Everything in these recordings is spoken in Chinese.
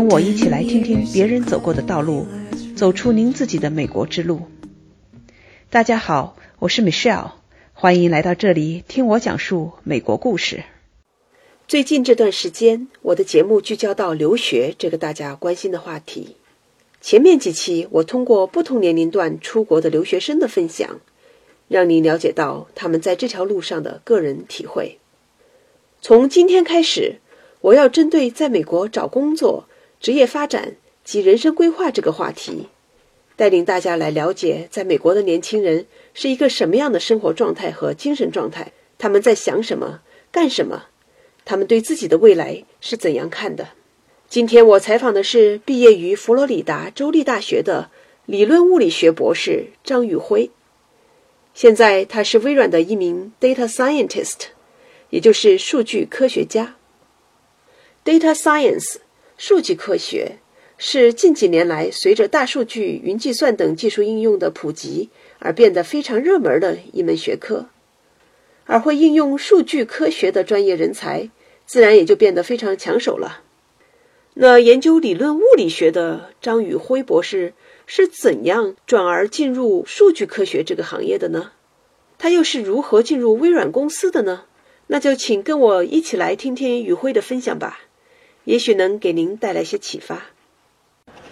跟我一起来听听别人走过的道路，走出您自己的美国之路。大家好，我是 Michelle，欢迎来到这里听我讲述美国故事。最近这段时间，我的节目聚焦到留学这个大家关心的话题。前面几期我通过不同年龄段出国的留学生的分享，让您了解到他们在这条路上的个人体会。从今天开始，我要针对在美国找工作、职业发展及人生规划这个话题，带领大家来了解在美国的年轻人是一个什么样的生活状态和精神状态，他们在想什么、干什么。他们对自己的未来是怎样看的？今天我采访的是毕业于佛罗里达州立大学的理论物理学博士张宇辉。现在他是微软的一名 data scientist，也就是数据科学家。data science 数据科学是近几年来随着大数据、云计算等技术应用的普及而变得非常热门的一门学科。而会应用数据科学的专业人才，自然也就变得非常抢手了。那研究理论物理学的张宇辉博士是怎样转而进入数据科学这个行业的呢？他又是如何进入微软公司的呢？那就请跟我一起来听听宇辉的分享吧，也许能给您带来些启发。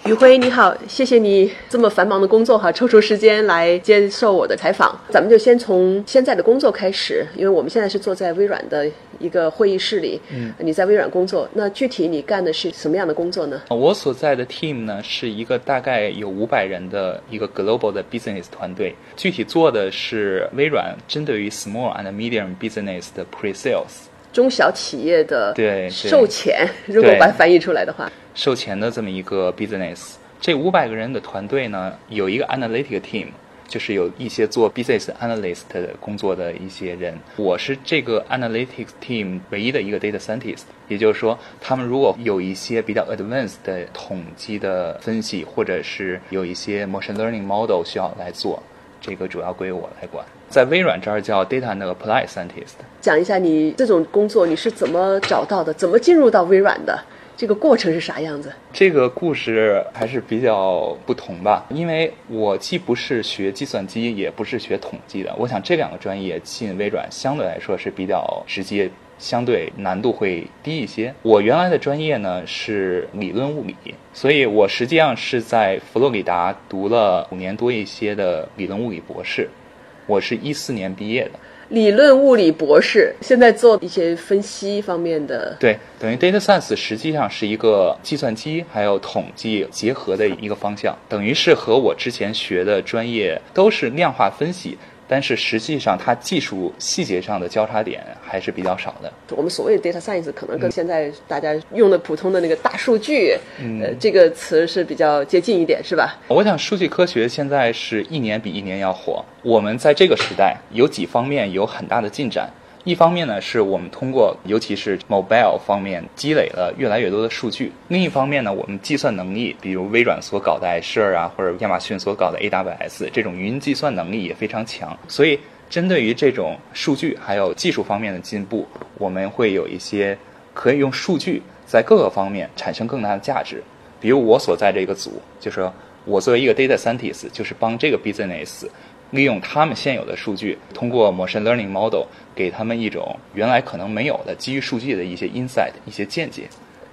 宇辉，你好，谢谢你这么繁忙的工作哈，抽出时间来接受我的采访。咱们就先从现在的工作开始，因为我们现在是坐在微软的一个会议室里。嗯，你在微软工作，那具体你干的是什么样的工作呢？我所在的 team 呢，是一个大概有五百人的一个 global 的 business 团队，具体做的是微软针对于 small and medium business 的 pre-sales。中小企业的对售前，如果把它翻译出来的话，售前的这么一个 business，这五百个人的团队呢，有一个 analytic team，就是有一些做 business analyst 工作的一些人。我是这个 analytics team 唯一的一个 data scientist，也就是说，他们如果有一些比较 advanced 的统计的分析，或者是有一些 machine learning model 需要来做，这个主要归我来管。在微软这儿叫 data 那个 apply scientist。讲一下你这种工作你是怎么找到的，怎么进入到微软的，这个过程是啥样子？这个故事还是比较不同吧，因为我既不是学计算机，也不是学统计的。我想这两个专业进微软相对来说是比较直接，相对难度会低一些。我原来的专业呢是理论物理，所以我实际上是在佛罗里达读了五年多一些的理论物理博士。我是一四年毕业的，理论物理博士，现在做一些分析方面的。对，等于 data science 实际上是一个计算机还有统计结合的一个方向，等于是和我之前学的专业都是量化分析。但是实际上，它技术细节上的交叉点还是比较少的。我们所谓的 data science 可能跟现在大家用的普通的那个大数据，呃，这个词是比较接近一点，是吧？我想，数据科学现在是一年比一年要火。我们在这个时代有几方面有很大的进展。一方面呢，是我们通过尤其是 mobile 方面积累了越来越多的数据；另一方面呢，我们计算能力，比如微软所搞的 Azure 啊，或者亚马逊所搞的 AWS 这种云计算能力也非常强。所以，针对于这种数据还有技术方面的进步，我们会有一些可以用数据在各个方面产生更大的价值。比如我所在这个组，就是我作为一个 data scientist，就是帮这个 business。利用他们现有的数据，通过 machine learning model 给他们一种原来可能没有的基于数据的一些 insight、一些见解。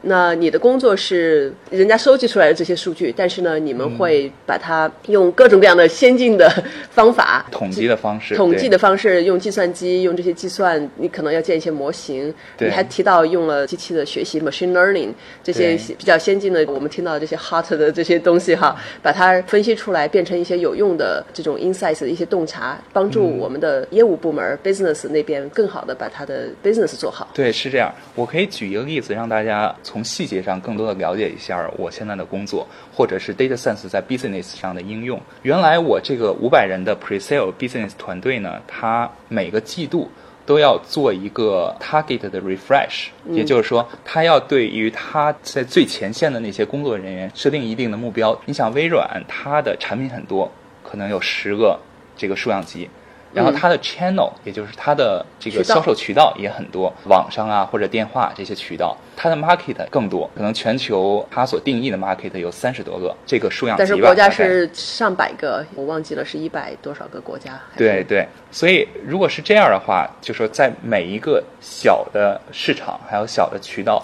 那你的工作是人家收集出来的这些数据，但是呢，你们会把它用各种各样的先进的方法，统计的方式，统计的方式，用计算机用这些计算，你可能要建一些模型。你还提到用了机器的学习 machine learning 这些比较先进的，我们听到这些 hot 的这些东西哈，把它分析出来，变成一些有用的这种 insights 的一些洞察，帮助我们的业务部门 business 那边更好的把它的 business 做好。对，是这样。我可以举一个例子让大家。从细节上更多的了解一下我现在的工作，或者是 data science 在 business 上的应用。原来我这个五百人的 pre-sale business 团队呢，它每个季度都要做一个 target 的 refresh，也就是说，它要对于它在最前线的那些工作人员设定一定的目标。你想，微软它的产品很多，可能有十个这个数量级。然后它的 channel，也就是它的这个销售渠道也很多，网上啊或者电话这些渠道，它的 market 更多，可能全球它所定义的 market 有三十多个，这个数量。但是国家是上百个，我忘记了是一百多少个国家。对，对，所以如果是这样的话，就说在每一个小的市场还有小的渠道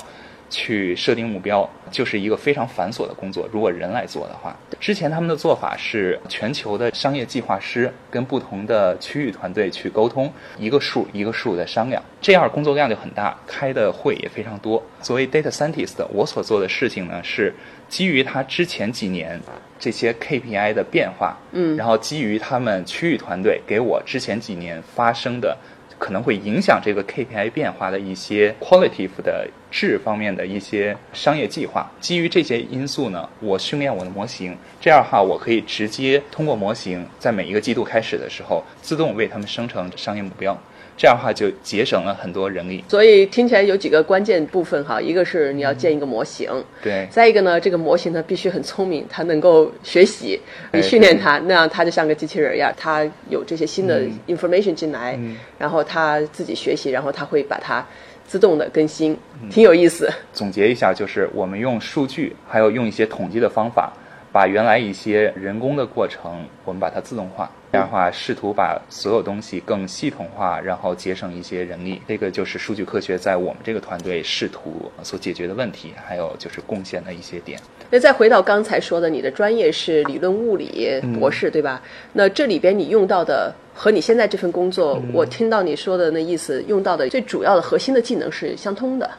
去设定目标，就是一个非常繁琐的工作。如果人来做的话，之前他们的做法是全球的商业计划师跟不同的区域团队去沟通，一个数一个数的商量，这样工作量就很大，开的会也非常多。作为 data scientist，我所做的事情呢是基于他之前几年这些 KPI 的变化，嗯然后基于他们区域团队给我之前几年发生的可能会影响这个 KPI 变化的一些 qualitative 的质方面的一些商业计划，基于这些因素呢，我训练我的模型，这样的话我可以直接通过模型在每一个季度开始的时候自动为他们生成商业目标，这样的话就节省了很多人力。所以听起来有几个关键部分哈，一个是你要建一个模型，对，再一个呢，这个模型呢必须很聪明，它能够学习，你哎训练它，那样它就像个机器人一样，它有这些新的嗯。information 进来，嗯。然后它自己学习，然后它会把它自动的更新，嗯。挺有意思。总结一下，就是我们用数据，还有用一些统计的方法，把原来一些人工的过程，我们把它自动化。这样的话，试图把所有东西更系统化，然后节省一些人力。这个就是数据科学在我们这个团队试图所解决的问题，还有就是贡献的一些点。那再回到刚才说的，你的专业是理论物理博士，对吧？那这里边你用到的和你现在这份工作，我听到你说的那意思，用到的最主要的核心的技能是相通的。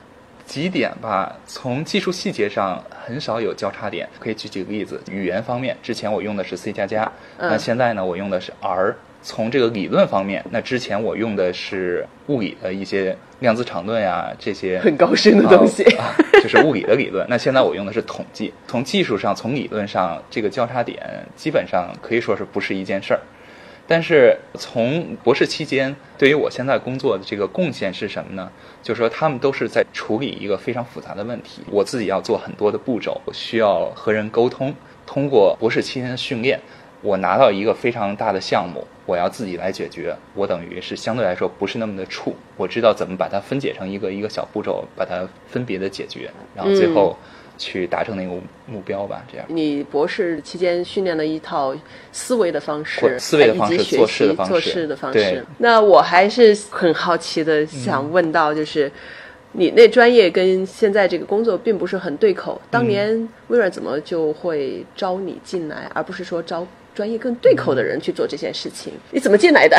几点吧，从技术细节上很少有交叉点。可以举几个例子，语言方面，之前我用的是 C 加加，嗯那现在呢，我用的是 R。从这个理论方面，那之前我用的是物理的一些量子场论呀，这些很高深的东西啊，就是物理的理论。那现在我用的是统计。从技术上，从理论上，这个交叉点基本上可以说是不是一件事儿。但是从博士期间，对于我现在工作的这个贡献是什么呢？就是说他们都是在处理一个非常复杂的问题，我自己要做很多的步骤，我需要和人沟通。通过博士期间的训练，我拿到一个非常大的项目，我要自己来解决。我等于是相对来说不是那么的怵，我知道怎么把它分解成一个一个小步骤，把它分别的解决，然后最后去达成那个目标吧。这样。你博士期间训练了一套思维的方式，思维的方式以及学做事的习做方式事的方式。那我还是很好奇的，想问到就是。你那专业跟现在这个工作并不是很对口，当年微软怎么就会招你进来，而不是说招专业更对口的人去做这件事情？你怎么进来的？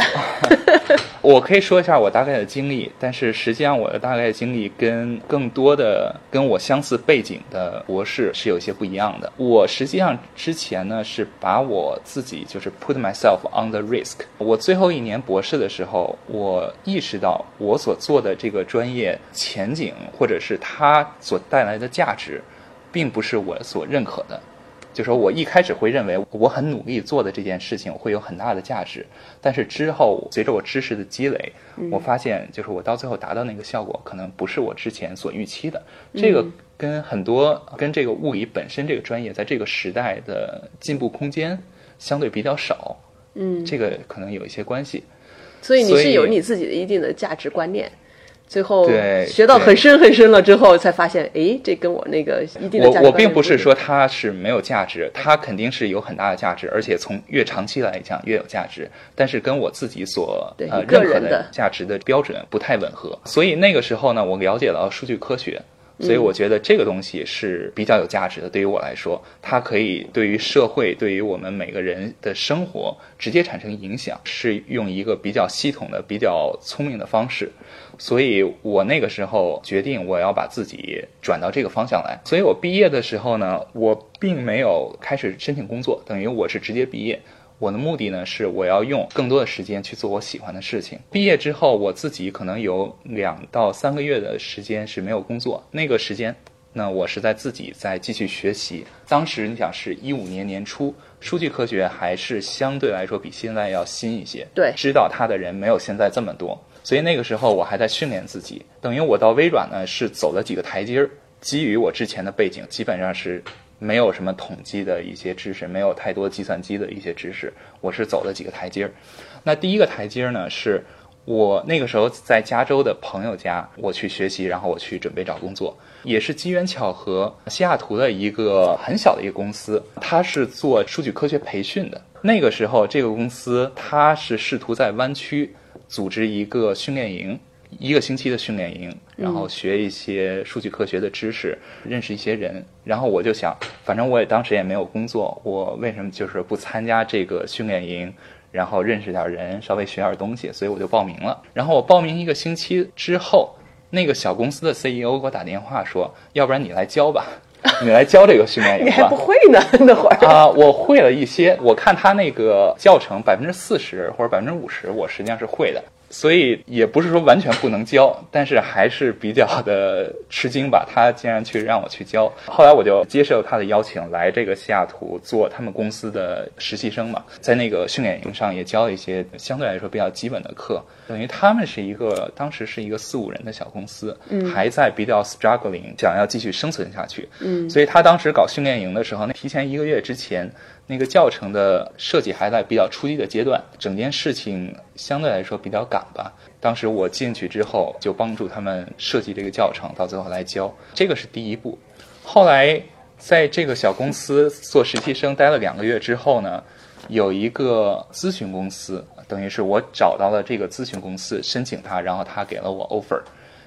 我可以说一下我大概的经历，但是实际上我的大概经历跟更多的跟我相似背景的博士是有一些不一样的。我实际上之前呢是把我自己就是 put myself on the risk。我最后一年博士的时候，我意识到我所做的这个专业前景或者是它所带来的价值，并不是我所认可的。就说我一开始会认为我很努力做的这件事情会有很大的价值，但是之后随着我知识的积累，我发现就是我到最后达到那个效果可能不是我之前所预期的。这个跟很多跟这个物理本身这个专业在这个时代的进步空间相对比较少，嗯，这个可能有一些关系。所以你是有你自己的一定的价值观念，最后对学到很深很深了之后，才发现，诶，这跟我那个一定的价值我我并不是说它是没有价值，它肯定是有很大的价值，而且从越长期来讲越有价值。但是跟我自己所呃认可的价值的标准不太吻合，所以那个时候呢，我了解了数据科学。所以我觉得这个东西是比较有价值的，对于我来说，它可以对于社会、对于我们每个人的生活直接产生影响，是用一个比较系统的、比较聪明的方式。所以我那个时候决定我要把自己转到这个方向来。所以我毕业的时候呢，我并没有开始申请工作，等于我是直接毕业。我的目的呢是我要用更多的时间去做我喜欢的事情。毕业之后，我自己可能有两到三个月的时间是没有工作，那个时间。那我是在自己在继续学习。当时你想是一五年年初，数据科学还是相对来说比现在要新一些。对知道它的人没有现在这么多，所以那个时候我还在训练自己。等于我到微软呢是走了几个台阶儿，基于我之前的背景，基本上是没有什么统计的一些知识，没有太多计算机的一些知识，我是走了几个台阶儿。那第一个台阶儿呢，是我那个时候在加州的朋友家，我去学习，然后我去准备找工作，也是机缘巧合，西雅图的一个很小的一个公司，它是做数据科学培训的。那个时候，这个公司它是试图在湾区组织一个训练营。一个星期的训练营，然后学一些数据科学的知识，认识一些人。然后我就想，反正我也当时也没有工作，我为什么就是不参加这个训练营，然后认识点人，稍微学点东西？所以我就报名了。然后我报名一个星期之后，那个小公司的 CEO 给我打电话说：“要不然你来教吧，你来教这个训练营吧。”你还不会呢，那会儿啊，我会了一些。我看他那个教程百分之四十或者百分之五十，我实际上是会的。所以也不是说完全不能教，但是还是比较的吃惊吧。他竟然去让我去教，后来我就接受他的邀请来这个西雅图做他们公司的实习生嘛，在那个训练营上也教了一些相对来说比较基本的课。等于他们是一个当时是一个四五人的小公司，嗯，还在比较 struggling，想要继续生存下去，嗯，所以他当时搞训练营的时候，那提前一个月之前。那个教程的设计还在比较初级的阶段，整件事情相对来说比较赶吧。当时我进去之后，就帮助他们设计这个教程，到最后来教，这个是第一步。后来在这个小公司做实习生待了两个月之后呢，有一个咨询公司，等于是我找到了这个咨询公司，申请他，然后他给了我 offer。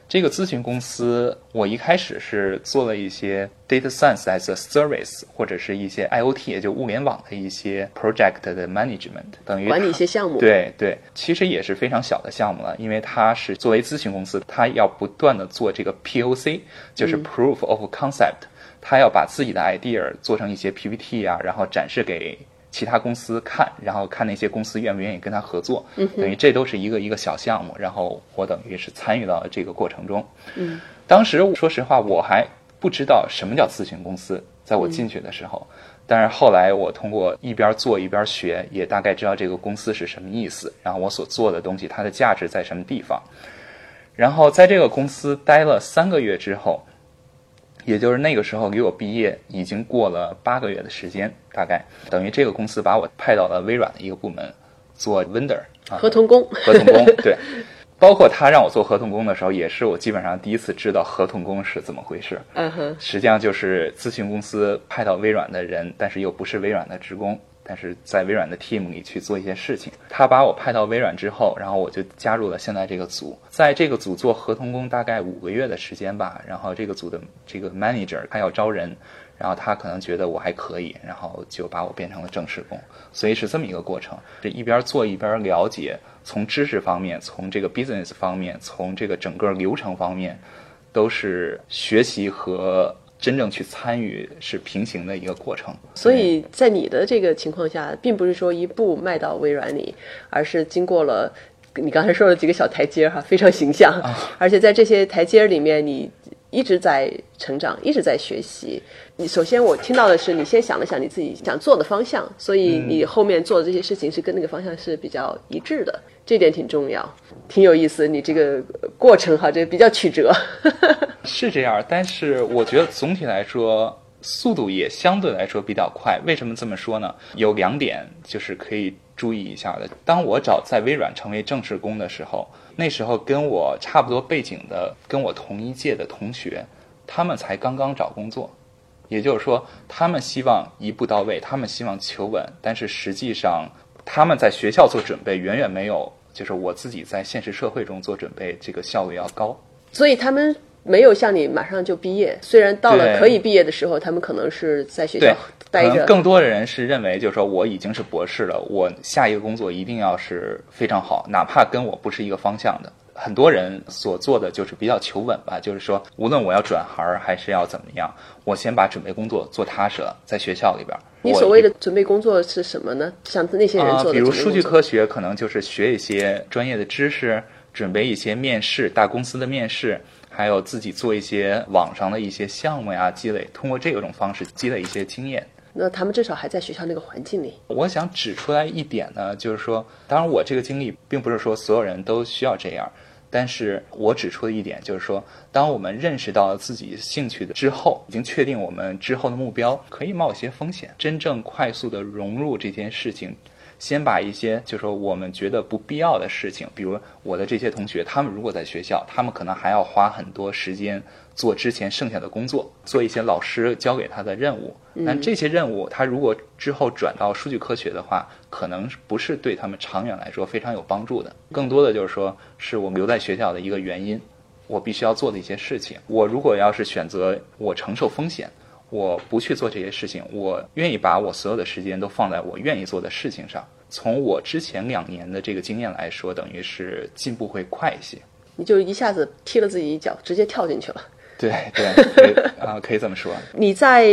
这个咨询公司，我一开始是做了一些 data science as a service，或者是一些 IOT，也就物联网的一些 project 的 management，等于管理一些项目。对对，其实也是非常小的项目了，因为它是作为咨询公司，它要不断的做这个 POC，就是 proof of concept，它要把自己的 idea 做成一些 PPT 啊，然后展示给。其他公司看，然后看那些公司愿不愿意跟他合作，等于这都是一个一个小项目，然后我等于是参与到了这个过程中。嗯，当时说实话，我还不知道什么叫咨询公司，在我进去的时候，但是后来我通过一边做一边学，也大概知道这个公司是什么意思，然后我所做的东西它的价值在什么地方。然后在这个公司待了三个月之后。也就是那个时候，离我毕业已经过了八个月的时间，大概等于这个公司把我派到了微软的一个部门做 vendor 合同工。合同工对，包括他让我做合同工的时候，也是我基本上第一次知道合同工是怎么回事。嗯哼，实际上就是咨询公司派到微软的人，但是又不是微软的职工。但是在微软的 team 里去做一些事情，他把我派到微软之后，然后我就加入了现在这个组，在这个组做合同工大概五个月的时间吧。然后这个组的这个 manager 他要招人，然后他可能觉得我还可以，然后就把我变成了正式工。所以是这么一个过程，这一边做一边了解，从知识方面，从这个 business 方面，从这个整个流程方面，都是学习和。真正去参与是平行的一个过程，所以在你的这个情况下，并不是说一步迈到微软里，而是经过了你刚才说的几个小台阶哈，非常形象。而且在这些台阶里面，你一直在成长，一直在学习。你首先我听到的是，你先想了想你自己想做的方向，所以你后面做的这些事情是跟那个方向是比较一致的，这点挺重要，挺有意思。你这个过程哈，这比较曲折。是这样，但是我觉得总体来说速度也相对来说比较快。为什么这么说呢？有两点就是可以注意一下的。当我找在微软成为正式工的时候，那时候跟我差不多背景的、跟我同一届的同学，他们才刚刚找工作。也就是说，他们希望一步到位，他们希望求稳，但是实际上他们在学校做准备远远没有，就是我自己在现实社会中做准备这个效率要高。所以他们没有像你马上就毕业，虽然到了可以毕业的时候，他们可能是在学校待着。更多的人是认为，就是说我已经是博士了，我下一个工作一定要是非常好，哪怕跟我不是一个方向的。很多人所做的就是比较求稳吧，就是说，无论我要转行还是要怎么样，我先把准备工作做踏实了，在学校里边。你所谓的准备工作是什么呢？像那些人做的，比如数据科学，可能就是学一些专业的知识，准备一些面试，大公司的面试，还有自己做一些网上的一些项目呀，积累，通过这种方式积累一些经验。那他们至少还在学校那个环境里。我想指出来一点呢，就是说，当然我这个经历并不是说所有人都需要这样。但是我指出的一点就是说，当我们认识到自己兴趣的之后，已经确定我们之后的目标，可以冒一些风险，真正快速的融入这件事情。先把一些就是说我们觉得不必要的事情，比如我的这些同学，他们如果在学校，他们可能还要花很多时间做之前剩下的工作，做一些老师交给他的任务。但这些任务，他如果之后转到数据科学的话，可能不是对他们长远来说非常有帮助的。更多的就是说，是我们留在学校的一个原因，我必须要做的一些事情。我如果要是选择我承受风险。我不去做这些事情，我愿意把我所有的时间都放在我愿意做的事情上。从我之前两年的这个经验来说，等于是进步会快一些。你就一下子踢了自己一脚，直接跳进去了。对对啊，可以这么说。你在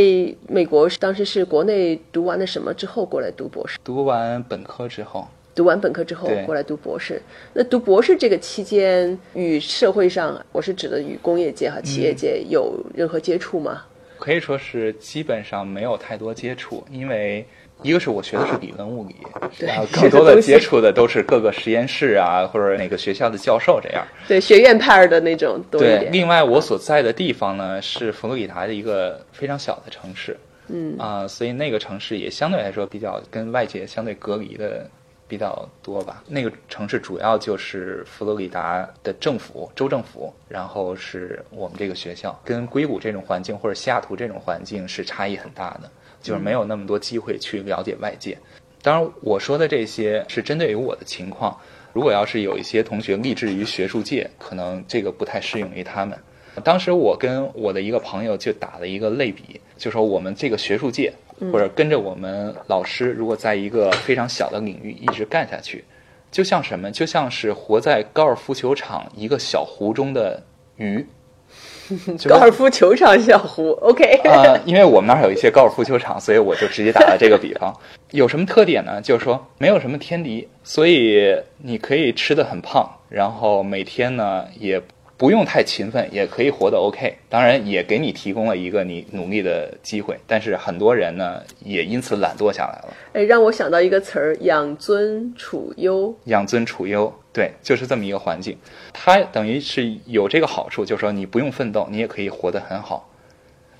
美国当时是国内读完了什么之后过来读博士？读完本科之后。读完本科之后过来读博士。那读博士这个期间，与社会上，我是指的与工业界和企业界有任何接触吗？可以说是基本上没有太多接触，因为一个是我学的是理论物理，然后更多的接触的都是各个实验室啊，或者哪个学校的教授这样。对学院派的那种多一点。对，另外我所在的地方呢是佛罗里达的一个非常小的城市，嗯啊，所以那个城市也相对来说比较跟外界相对隔离的。比较多吧，那个城市主要就是佛罗里达的政府、州政府，然后是我们这个学校，跟硅谷这种环境或者西雅图这种环境是差异很大的，就是没有那么多机会去了解外界。当然，我说的这些是针对于我的情况，如果要是有一些同学立志于学术界，可能这个不太适用于他们。当时我跟我的一个朋友就打了一个类比，就说我们这个学术界。或者跟着我们老师，如果在一个非常小的领域一直干下去，就像什么？就像是活在高尔夫球场一个小湖中的鱼。高尔夫球场小湖，OK。呃，因为我们那儿有一些高尔夫球场，所以我就直接打了这个比方。有什么特点呢？就是说没有什么天敌，所以你可以吃的很胖，然后每天呢也。不用太勤奋也可以活得 OK，当然也给你提供了一个你努力的机会。但是很多人呢也因此懒惰下来了。哎，让我想到一个词儿“养尊处优”。养尊处优，对，就是这么一个环境。它等于是有这个好处，就是说你不用奋斗，你也可以活得很好。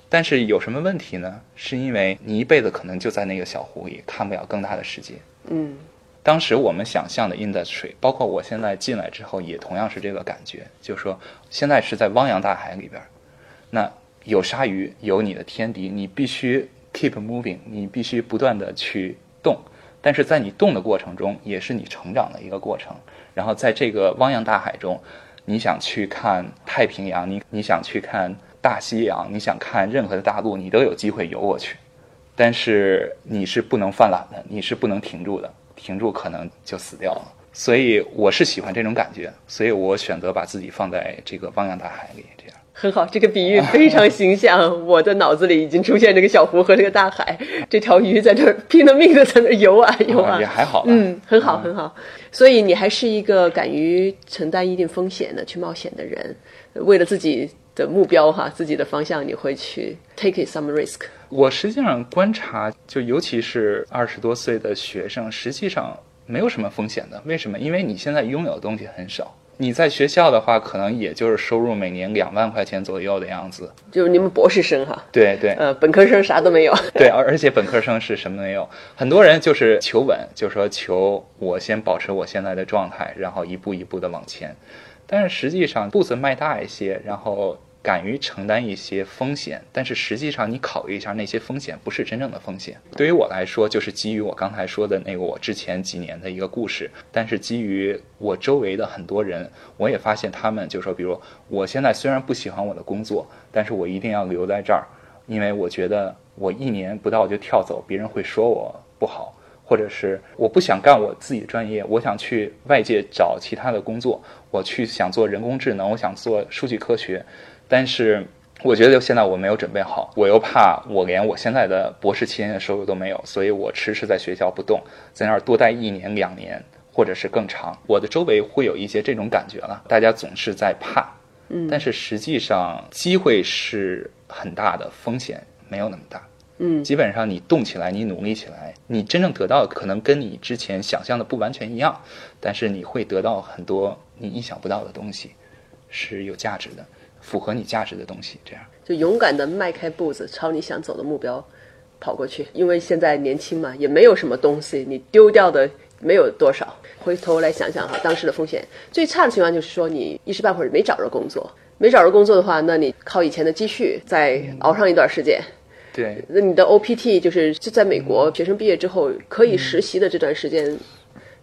但是有什么问题呢？是因为你一辈子可能就在那个小湖里，看不了更大的世界。嗯。当时我们想象的 industry，包括我现在进来之后，也同样是这个感觉，就是说现在是在汪洋大海里边，那有鲨鱼，有你的天敌，你必须 keep moving，你必须不断的去动，但是在你动的过程中，也是你成长的一个过程。然后在这个汪洋大海中，你想去看太平洋，你你想去看大西洋，你想看任何的大陆，你都有机会游过去，但是你是不能犯懒的，你是不能停住的。停住可能就死掉了，所以我是喜欢这种感觉，所以我选择把自己放在这个汪洋大海里，这样很好。这个比喻非常形象，我的脑子里已经出现这个小湖和这个大海，这条鱼在这儿拼了命的在那游啊游啊，也还好，嗯，很好很好。所以你还是一个敢于承担一定风险的去冒险的人，为了自己的目标哈，自己的方向，你会去 take some risk。我实际上观察，就尤其是二十多岁的学生，实际上没有什么风险的。为什么？因为你现在拥有的东西很少。你在学校的话，可能也就是收入每年两万块钱左右的样子。就是你们博士生哈？对对。呃，本科生啥都没有。对，而而且本科生是什么没有？很多人就是求稳，就说求我先保持我现在的状态，然后一步一步的往前。但是实际上步子迈大一些，然后。敢于承担一些风险，但是实际上你考虑一下，那些风险不是真正的风险。对于我来说，就是基于我刚才说的那个我之前几年的一个故事。但是基于我周围的很多人，我也发现他们就说，比如我现在虽然不喜欢我的工作，但是我一定要留在这儿，因为我觉得我一年不到就跳走，别人会说我不好，或者是我不想干我自己的专业，我想去外界找其他的工作，我去想做人工智能，我想做数据科学。但是我觉得现在我没有准备好，我又怕我连我现在的博士期间的收入都没有，所以我迟迟在学校不动，在那儿多待一年两年，或者是更长。我的周围会有一些这种感觉了，大家总是在怕，嗯，但是实际上机会是很大的，风险没有那么大。嗯基本上你动起来，你努力起来，你真正得到的可能跟你之前想象的不完全一样，但是你会得到很多你意想不到的东西，是有价值的，符合你价值的东西。这样，就勇敢的迈开步子，朝你想走的目标跑过去。因为现在年轻嘛，也没有什么东西，你丢掉的没有多少。回头来想想哈，当时的风险最差的情况就是说，你一时半会儿没找着工作，没找着工作的话，那你靠以前的积蓄再熬上一段时间。对，那你的 OPT 就是就在美国学生毕业之后可以实习的这段时间，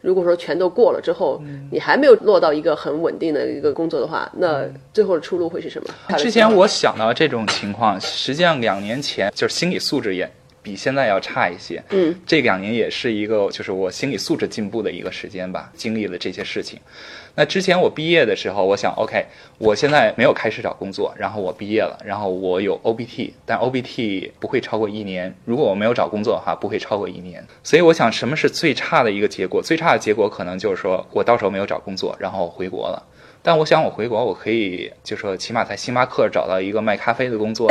如果说全都过了之后，你还没有落到一个很稳定的一个工作的话，那最后的出路会是什么？之前我想到这种情况，实际上两年前就是心理素质也比现在要差一些。嗯，这两年也是一个就是我心理素质进步的一个时间吧，经历了这些事情。那之前我毕业的时候，我想，OK，我现在没有开始找工作，然后我毕业了，然后我有 OBT，但 OBT 不会超过一年。如果我没有找工作的话，不会超过一年。所以我想，什么是最差的一个结果？最差的结果可能就是说我到时候没有找工作，然后回国了。但我想，我回国，我可以就说起码在星巴克找到一个卖咖啡的工作。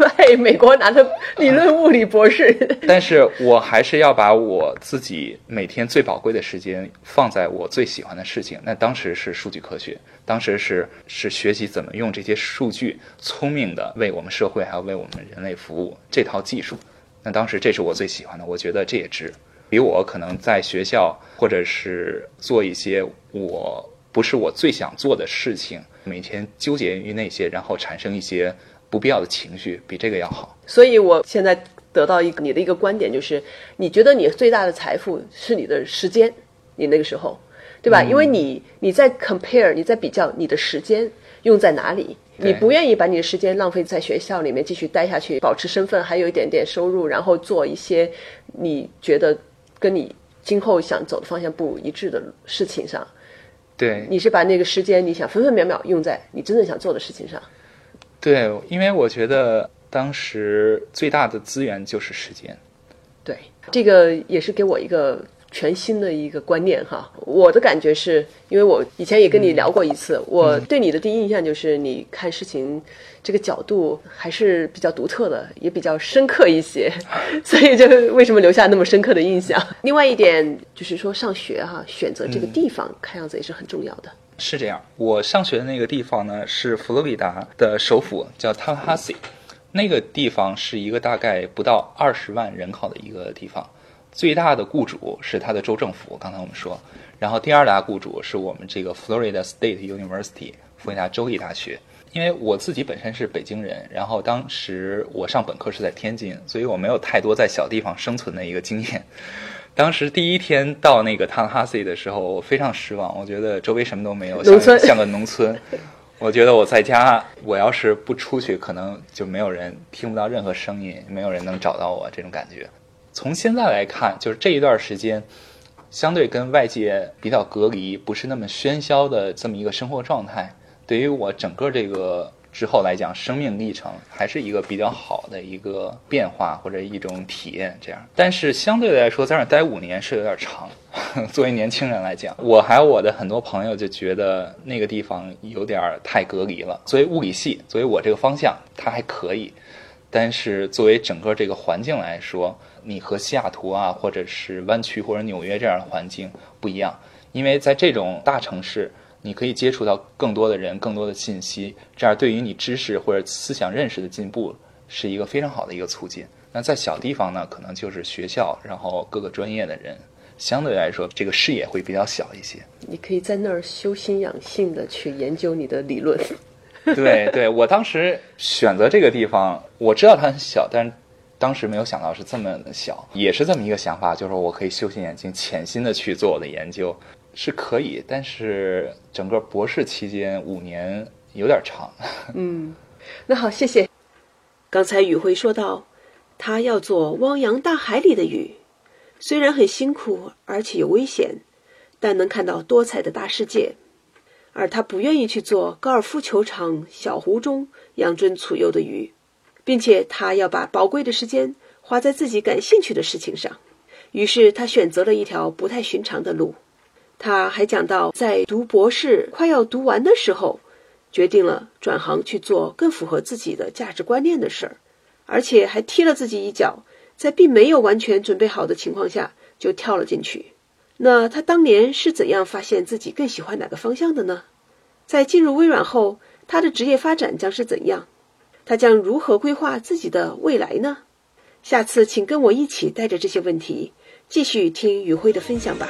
卖，美国拿的理论物理博士。但是我还是要把我自己每天最宝贵的时间放在我最喜欢的事情。那当时是数据科学，当时是是学习怎么用这些数据聪明的为我们社会还有为我们人类服务这套技术。那当时这是我最喜欢的，我觉得这也值，比我可能在学校或者是做一些我不是我最想做的事情，每天纠结于那些，然后产生一些不必要的情绪，比这个要好。所以我现在得到一个你的一个观点，就是你觉得你最大的财富是你的时间，你那个时候，对吧？因为你你在 compare，你在比较你的时间用在哪里，你不愿意把你的时间浪费在学校里面继续待下去，保持身份，还有一点点收入，然后做一些你觉得跟你今后想走的方向不一致的事情上。对，你是把那个时间，你想分分秒秒用在你真正想做的事情上。对，因为我觉得当时最大的资源就是时间。对，这个也是给我一个全新的一个观念哈。我的感觉是，因为我以前也跟你聊过一次，我对你的第一印象就是你看事情这个角度还是比较独特的，也比较深刻一些，所以就为什么留下那么深刻的印象。另外一点就是说上学哈，选择这个地方，看样子也是很重要的。是这样，我上学的那个地方呢是佛罗里达的首府，叫 Tallahassee。那个地方是一个大概不到二十万人口的一个地方，最大的雇主是它的州政府，刚才我们说，然后第二大雇主是我们这个 Florida State University 佛罗里达州立大学。因为我自己本身是北京人，然后当时我上本科是在天津，所以我没有太多在小地方生存的一个经验。当时第一天到那个 Tallahassee 的时候，我非常失望，我觉得周围什么都没有，像像个农村。我觉得我在家，我要是不出去，可能就没有人听不到任何声音，没有人能找到我这种感觉。从现在来看，就是这一段时间，相对跟外界比较隔离，不是那么喧嚣的这么一个生活状态，对于我整个这个之后来讲，生命历程还是一个比较好的一个变化或者一种体验。这样，但是相对来说，在那待五年是有点长。作为年轻人来讲，我还有我的很多朋友就觉得那个地方有点太隔离了。作为物理系，作为我这个方向，它还可以。但是作为整个这个环境来说，你和西雅图啊，或者是湾区或者纽约这样的环境不一样，因为在这种大城市，你可以接触到更多的人、更多的信息，这样对于你知识或者思想认识的进步是一个非常好的一个促进。那在小地方呢，可能就是学校，然后各个专业的人，相对来说这个视野会比较小一些。你可以在那儿修心养性的去研究你的理论。对对，我当时选择这个地方，我知道它很小，但是当时没有想到是这么小，也是这么一个想法，就是我可以休息眼睛，潜心的去做我的研究，是可以。但是整个博士期间五年有点长。嗯，那好，谢谢。刚才宇辉说到，他要做汪洋大海里的鱼，虽然很辛苦，而且有危险，但能看到多彩的大世界。而他不愿意去做高尔夫球场小湖中养尊处优的鱼，并且他要把宝贵的时间花在自己感兴趣的事情上。于是他选择了一条不太寻常的路。他还讲到，在读博士快要读完的时候，决定了转行去做更符合自己的价值观念的事儿，而且还踢了自己一脚，在并没有完全准备好的情况下就跳了进去。那他当年是怎样发现自己更喜欢哪个方向的呢？在进入微软后，他的职业发展将是怎样？他将如何规划自己的未来呢？下次请跟我一起带着这些问题，继续听雨辉的分享吧。